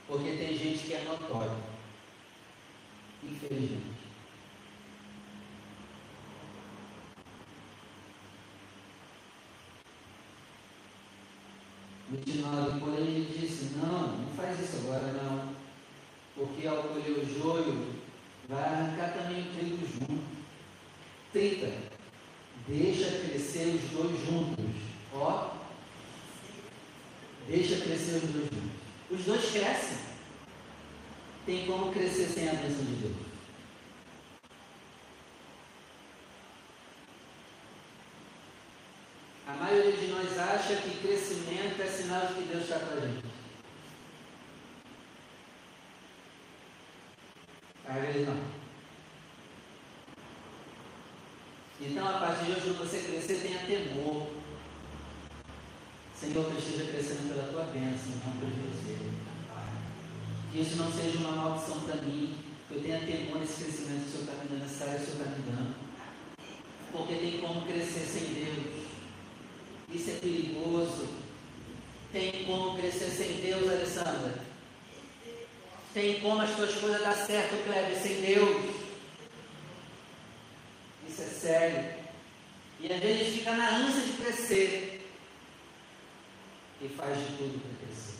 Porque tem gente que é notório. Infelizmente. 29, porém ele disse, não, não faz isso agora não, porque ao colher o joio, vai arrancar também o trigo junto. 30, deixa crescer os dois juntos. Ó, deixa crescer os dois juntos. Os dois crescem. Tem como crescer sem a bênção de Deus. A maioria de nós acha que crescimento é sinal de que Deus está com a gente. Às vezes não. Então, a partir de hoje, quando você crescer, tenha temor. Senhor, que esteja crescendo pela tua bênção, não por você. Que isso não seja uma maldição para mim. Que eu tenha temor nesse crescimento que o Senhor está me dando, nessa área que o Senhor está me dando. Porque tem como crescer sem Deus. Isso é perigoso. Tem como crescer sem Deus, Alessandra? Tem como as tuas coisas dar certo, Kleber, sem Deus? Isso é sério. E às vezes a gente fica na ânsia de crescer e faz de tudo para crescer.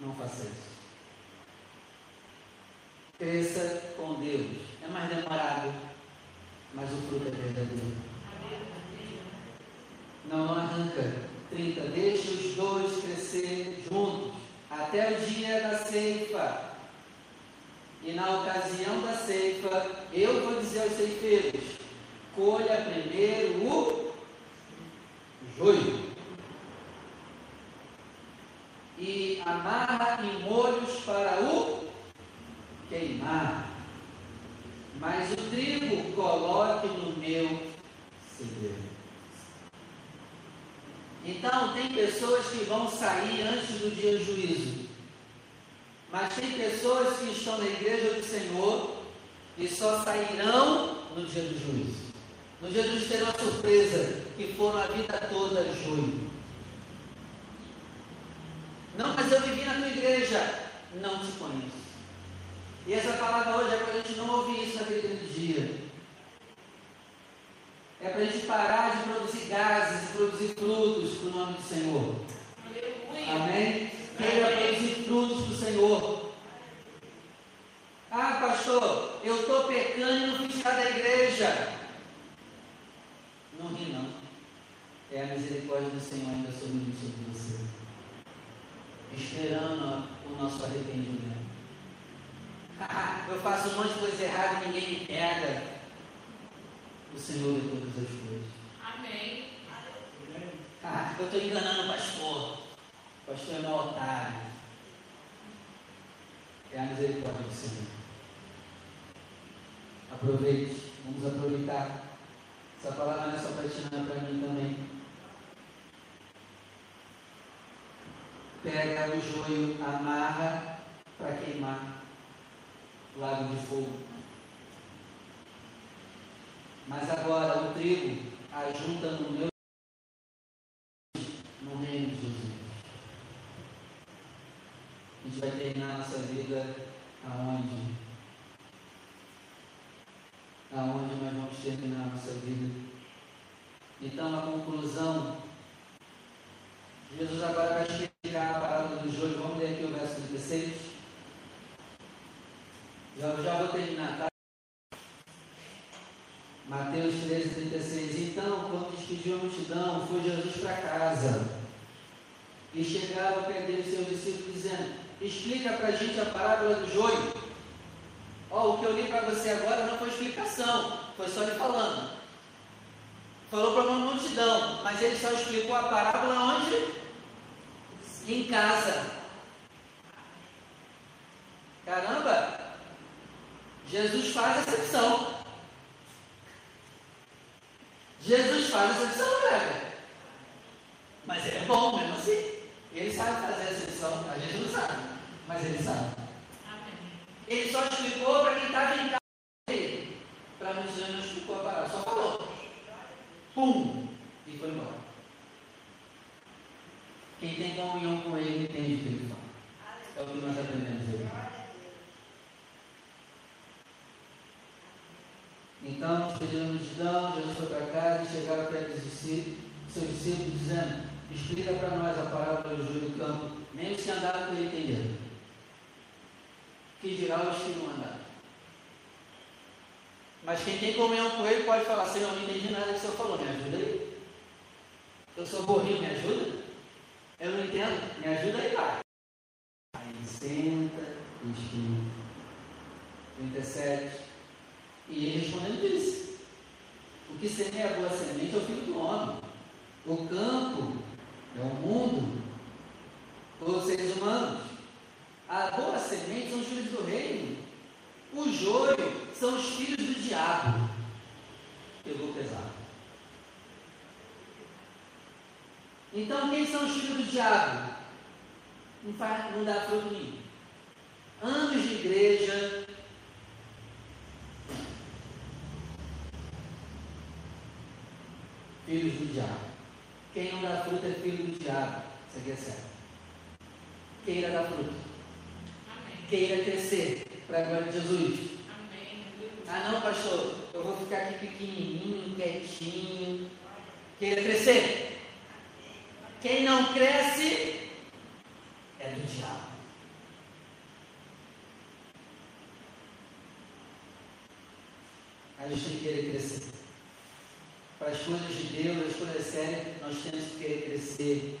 Não faça isso. Cresça com Deus. É mais demorado, mas o fruto é verdadeiro. Não, arranca. 30. Deixe os dois crescer juntos até o dia da ceifa. E na ocasião da ceifa, eu vou dizer aos ceifeiros: colha primeiro o joio. E amarra em molhos para o queimar. Mas o trigo coloque no meu Então, tem pessoas que vão sair antes do dia do juízo. Mas tem pessoas que estão na igreja do Senhor e só sairão no dia do juízo. No dia do juízo terão uma surpresa, que foram a vida toda joio. Não, mas eu vivi na tua igreja. Não te conheço. E essa palavra hoje é para a gente não ouvir isso naquele dia. É para a gente parar de produzir gases e produzir frutos para o nome do Senhor. Amém? Queira produzir frutos para o Senhor. Ah, pastor, eu estou pecando e não fui tirar da igreja. Não ri, não. É a misericórdia do Senhor ainda sobre sobre você. Esperando o nosso arrependimento. Eu faço um monte de coisa errada e ninguém me pega o Senhor de todas as coisas. Amém. Ah, eu estou enganando o pastor. O pastor é meu otário. É a misericórdia do Senhor. Aproveite, vamos aproveitar. Essa palavra não é só para ti, não é para mim também. Pega o joio, amarra para queimar. Lago de fogo. Mas agora o trigo ajunta no meu no reino de Jesus. A gente vai terminar a nossa vida aonde? Aonde nós vamos terminar a nossa vida. Então a conclusão, Jesus agora vai explicar a palavra do joio. Vamos ler aqui o verso 16. Já, já vou terminar, tá? Mateus 13, 36. Então, despediu a multidão, foi Jesus para casa. E chegava ao pé dele seus dizendo: Explica para a gente a parábola do joio. Ó, o que eu li para você agora não foi explicação, foi só ele falando. Falou para uma multidão, mas ele só explicou a parábola onde? Em casa. Caramba! Jesus faz exceção. Jesus faz exceção, galera. Mas é bom. mesmo assim. Ele sabe fazer a exceção, a gente não sabe, mas ele sabe. Ele só explicou para quem estava em casa dele. Para anos não explicou a parada, só falou. Pum! E foi embora. Quem tem comunhão com ele ele fala. É o que nós aprendemos hoje. Então, despediram a multidão, Jesus foi para casa e chegaram discípulos, seus discípulos, dizendo: Explica para nós a parábola do joio do campo. Nem os que andaram com ele entenderam. Que dirá os que não andaram. Mas quem tem comunhão com ele pode falar: Senhor, eu não entendi nada que o senhor falou, me ajuda aí. Eu sou borrinho, me ajuda? Eu não entendo, me ajuda aí, pai. Aí senta explica. 37. E ele respondendo disse: O que semeia boa semente é o filho do homem. O campo é o mundo, os seres humanos. A boa semente são os filhos do reino. O joio são os filhos do diabo. Pegou pesado. Então, quem são os filhos do diabo? Não, faz, não dá fruto nenhum. Anos de igreja, filhos do diabo. Quem não dá fruto é filho do diabo. Isso aqui é certo. Queira dar fruto. Amém. Queira crescer para a glória de Jesus. Amém. Ah não, pastor, eu vou ficar aqui pequenininho, quietinho. Queira crescer. Quem não cresce é do diabo. A gente tem que querer crescer para as coisas de Deus, as coisas sérias, nós temos que querer crescer.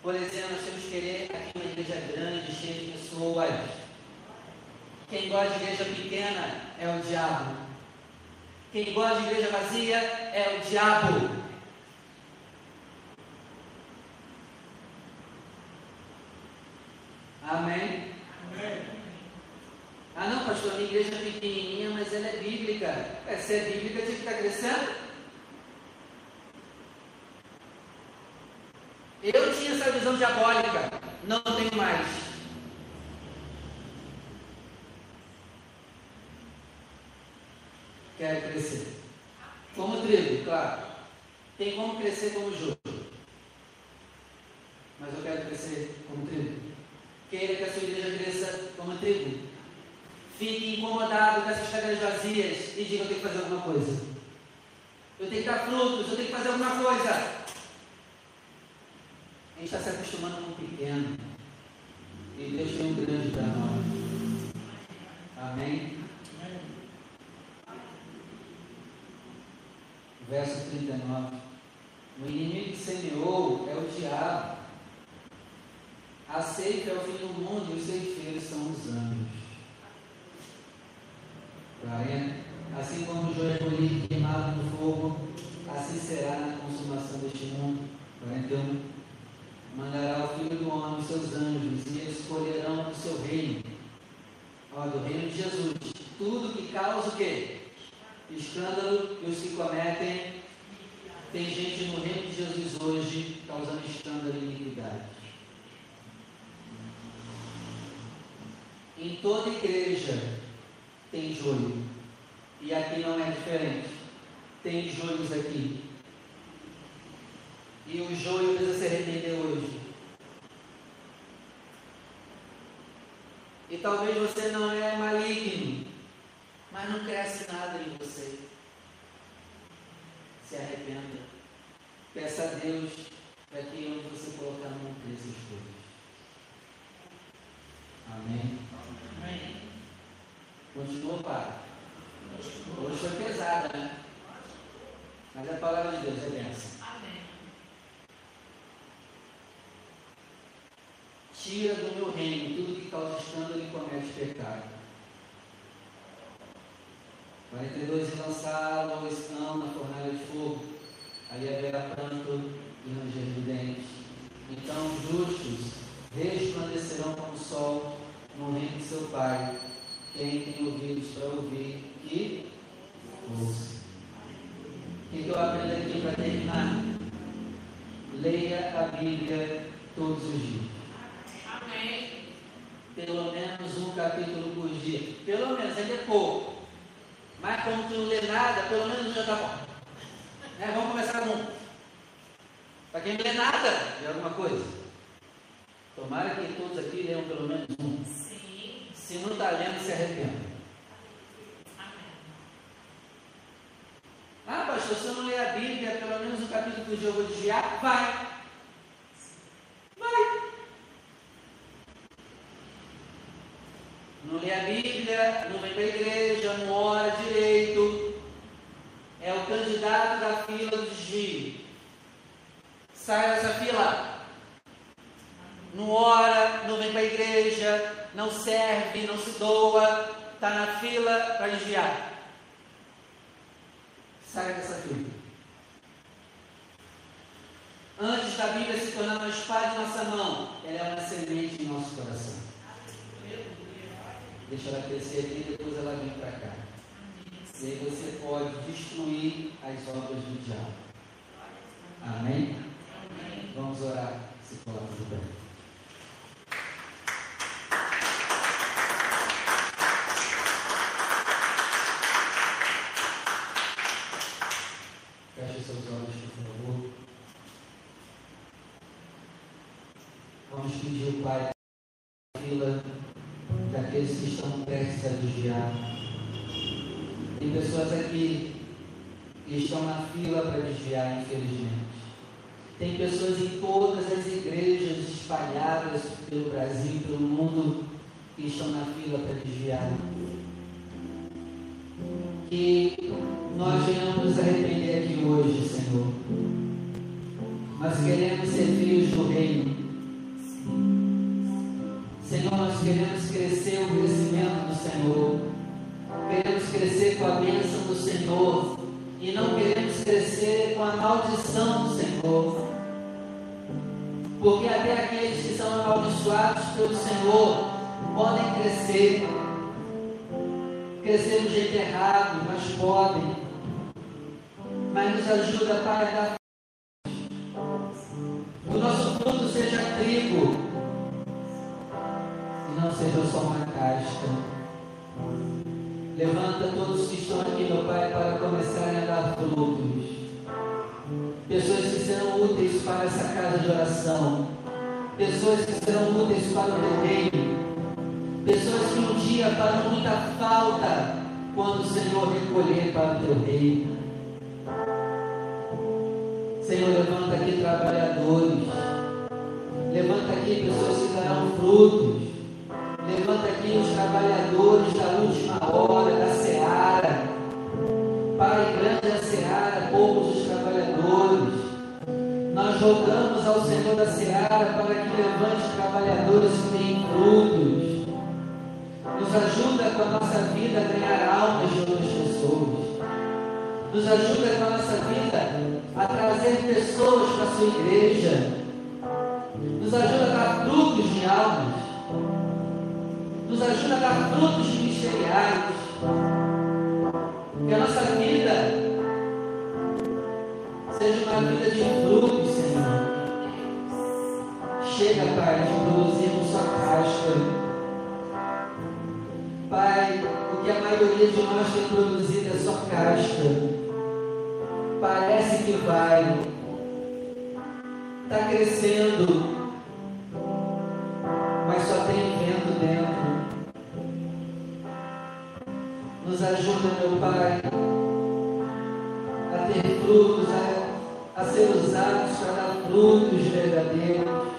Por exemplo, nós temos que querer aqui uma igreja grande, cheia de pessoas. Quem gosta de igreja pequena é o diabo. Quem gosta de igreja vazia é o diabo. Amém? Amém. Ah não, pastor, minha igreja é pequenininha, mas ela é bíblica. É, se é bíblica, tem que estar crescendo. Eu tinha essa visão diabólica, não tenho mais. Quero crescer. Como trigo, claro. Tem como crescer como jogo. Mas eu quero crescer como trigo. Queira que a sua igreja cresça como trigo. Fique incomodado com essas cadeiras vazias e diga: eu tenho que fazer alguma coisa. Eu tenho que dar frutos, eu tenho que fazer alguma coisa. Gente está se acostumando com o pequeno. E Deus tem um grande para nós. Amém? Verso 39. O inimigo que semeou é o diabo. A seita é o fim do mundo e os ceifeiros são os anjos. 40. Assim como o joio polido queimado no fogo, assim será na consumação deste mundo. 41 mandará o Filho do Homem seus anjos, e eles colherão do seu reino, ó, do reino de Jesus, tudo que causa o quê? Escândalo e os que cometem. Tem gente no reino de Jesus hoje causando escândalo e iniquidade. Em toda igreja tem joio. E aqui não é diferente. Tem joios aqui. E o joio precisa se arrepender hoje. E talvez você não é maligno, mas não cresce nada em você. Se arrependa. Peça a Deus para que onde você colocar não cresça as coisas. Amém? Amém. Continua, Pai. Hoje foi pesada, né? Mas a palavra de Deus é benção. Tira do meu reino tudo que causa escândalo e comete pecado. 42 e lançá-lo ao escão na fornalha de fogo. Ali haverá pranto e ranger de dentes. Então os justos resplandecerão como o sol no reino de seu Pai. Quem tem ouvidos para ouvir, que ouça. O que eu aprendo aqui para terminar? leia a Bíblia todos os dias. Amém. Pelo menos um capítulo por dia. Pelo menos, ainda é pouco. Mas como tu não lê nada, pelo menos um já está bom. Né? Vamos começar com um. Para quem não lê nada de alguma coisa. Tomara que todos aqui leiam pelo menos um. Sim. Se não está lendo, se arrependa. Ah, pastor, se eu não ler a Bíblia, pelo menos um capítulo por dia eu vou desviar? Vai. Não lê a Bíblia, não vem para a igreja, não ora direito. É o candidato da fila do desvio. Sai dessa fila. Não ora, não vem para a igreja, não serve, não se doa, está na fila para desviar. Sai dessa fila. Antes da Bíblia se tornar uma espada em nossa mão, ela é uma semente em nosso coração. Deixa ela crescer aqui e depois ela vem para cá. E aí você pode destruir as obras do diabo. Amém? Vamos orar. Se coloca de pé. Para desviar, infelizmente. Tem pessoas em todas as igrejas espalhadas pelo Brasil, pelo mundo, que estão na fila para desviar. Que nós venhamos nos arrepender aqui hoje, Senhor. Nós queremos ser filhos do Reino. Senhor, nós queremos crescer o crescimento do Senhor. Queremos crescer com a bênção do Senhor. E não queremos crescer com a maldição do Senhor. Porque até aqueles que são amaldiçoados pelo Senhor podem crescer. Crescer do jeito errado, mas podem. Mas nos ajuda, Pai, a dar. Que o nosso fruto seja trigo e não seja só uma casca. Levanta todos que estão aqui, meu Pai, para começarem a dar frutos. Pessoas que serão úteis para essa casa de oração. Pessoas que serão úteis para o teu reino. Pessoas que um dia farão muita falta quando o Senhor recolher para o teu reino. Senhor, levanta aqui trabalhadores. Levanta aqui pessoas que darão frutos. Levanta aqui os trabalhadores da última hora, da seara. Pai, grande a seara, poucos os trabalhadores. Nós rogamos ao Senhor da seara para que levante trabalhadores que têm frutos. Nos ajuda com a nossa vida a ganhar almas de outras pessoas. Nos ajuda com a nossa vida a trazer pessoas para a sua igreja. Nos ajuda a dar frutos de almas nos ajuda a dar frutos ministeriais. Que a nossa vida seja uma vida de frutos, Senhor. Chega, Pai, de produzirmos só casca. Pai, o que a maioria de nós tem produzido é só casca. Parece que vai. Está crescendo mas só tem vento dentro. Nos ajuda, meu Pai, a ter frutos, a, a ser usados para dar frutos verdadeiros.